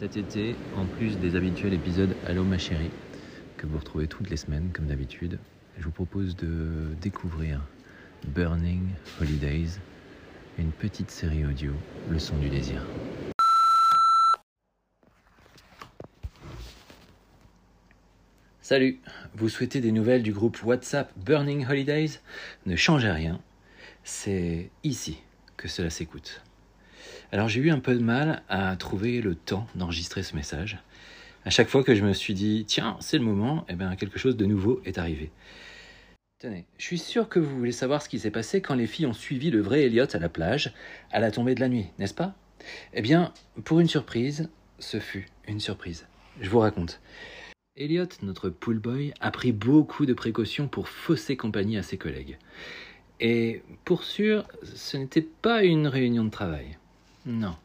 Cet été, en plus des habituels épisodes Allô ma chérie, que vous retrouvez toutes les semaines comme d'habitude, je vous propose de découvrir Burning Holidays, une petite série audio, Le son du désir. Salut, vous souhaitez des nouvelles du groupe WhatsApp Burning Holidays? Ne changez rien, c'est ici que cela s'écoute. Alors j'ai eu un peu de mal à trouver le temps d'enregistrer ce message. À chaque fois que je me suis dit, tiens, c'est le moment, eh bien, quelque chose de nouveau est arrivé. Tenez, je suis sûr que vous voulez savoir ce qui s'est passé quand les filles ont suivi le vrai Elliot à la plage, à la tombée de la nuit, n'est-ce pas? Eh bien, pour une surprise, ce fut une surprise. Je vous raconte. Elliot, notre pool boy, a pris beaucoup de précautions pour fausser compagnie à ses collègues. Et pour sûr, ce n'était pas une réunion de travail. Non.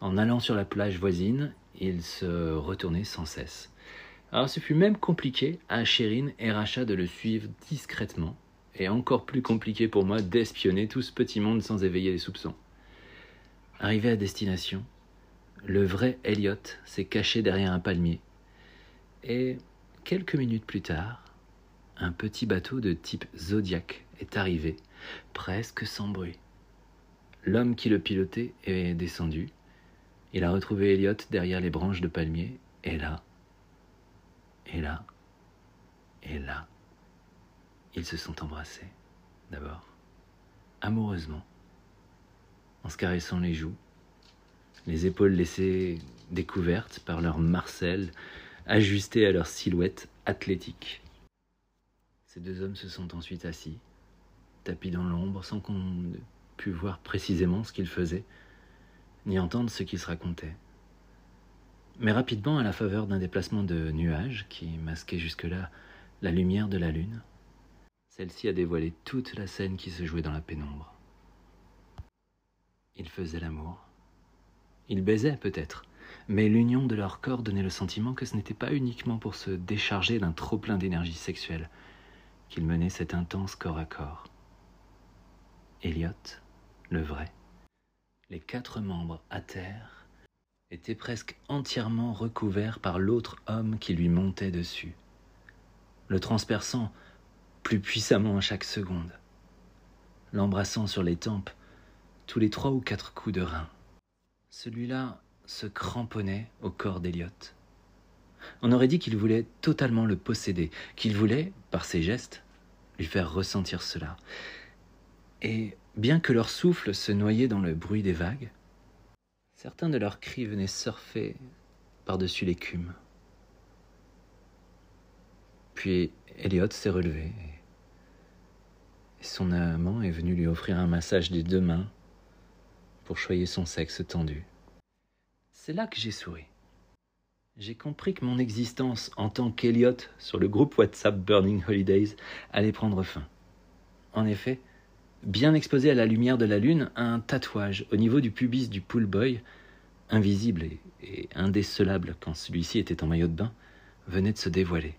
En allant sur la plage voisine, il se retournait sans cesse. Alors ce fut même compliqué à Chérine et Racha de le suivre discrètement, et encore plus compliqué pour moi d'espionner tout ce petit monde sans éveiller les soupçons. Arrivé à destination, le vrai Elliot s'est caché derrière un palmier, et quelques minutes plus tard, un petit bateau de type Zodiac est arrivé, presque sans bruit. L'homme qui le pilotait est descendu. Il a retrouvé Elliot derrière les branches de palmier, et là, et là, et là, ils se sont embrassés, d'abord, amoureusement, en se caressant les joues, les épaules laissées découvertes par leur marcelle, ajustées à leur silhouette athlétique. Ces deux hommes se sont ensuite assis, tapis dans l'ombre, sans qu'on pu voir précisément ce qu'ils faisaient, ni entendre ce qu'ils se racontaient. Mais rapidement, à la faveur d'un déplacement de nuages qui masquait jusque-là la lumière de la lune, celle-ci a dévoilé toute la scène qui se jouait dans la pénombre. Ils faisaient l'amour. Ils baisaient peut-être, mais l'union de leurs corps donnait le sentiment que ce n'était pas uniquement pour se décharger d'un trop-plein d'énergie sexuelle qu'ils menaient cet intense corps à corps. Elliot, le vrai, les quatre membres à terre étaient presque entièrement recouverts par l'autre homme qui lui montait dessus, le transperçant plus puissamment à chaque seconde, l'embrassant sur les tempes tous les trois ou quatre coups de rein. Celui-là se cramponnait au corps d'Eliot. On aurait dit qu'il voulait totalement le posséder, qu'il voulait, par ses gestes, lui faire ressentir cela. Et bien que leur souffle se noyait dans le bruit des vagues, certains de leurs cris venaient surfer par-dessus l'écume. Puis Elliot s'est relevé et son amant est venu lui offrir un massage des deux mains pour choyer son sexe tendu. C'est là que j'ai souri. J'ai compris que mon existence en tant qu'Elliot sur le groupe WhatsApp Burning Holidays allait prendre fin. En effet, bien exposé à la lumière de la lune, un tatouage au niveau du pubis du pool boy, invisible et, indécelable quand celui-ci était en maillot de bain, venait de se dévoiler.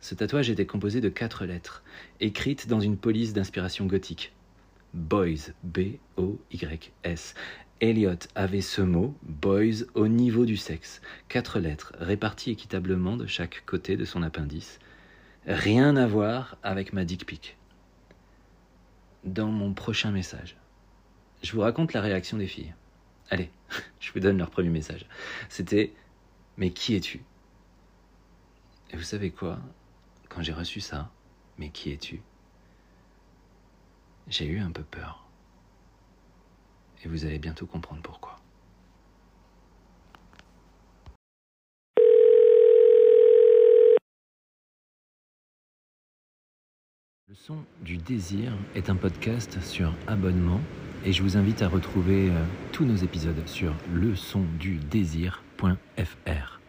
Ce tatouage était composé de quatre lettres, écrites dans une police d'inspiration gothique. Boys, B-O-Y-S. Elliot avait ce mot, boys, au niveau du sexe. Quatre lettres, réparties équitablement de chaque côté de son appendice. Rien à voir avec ma dick pic dans mon prochain message. Je vous raconte la réaction des filles. Allez, je vous donne leur premier message. C'était Mais qui es-tu? Et vous savez quoi? Quand j'ai reçu ça, Mais qui es-tu? J'ai eu un peu peur. Et vous allez bientôt comprendre pourquoi. Le son du désir est un podcast sur abonnement et je vous invite à retrouver euh, tous nos épisodes sur leçondudésir.fr.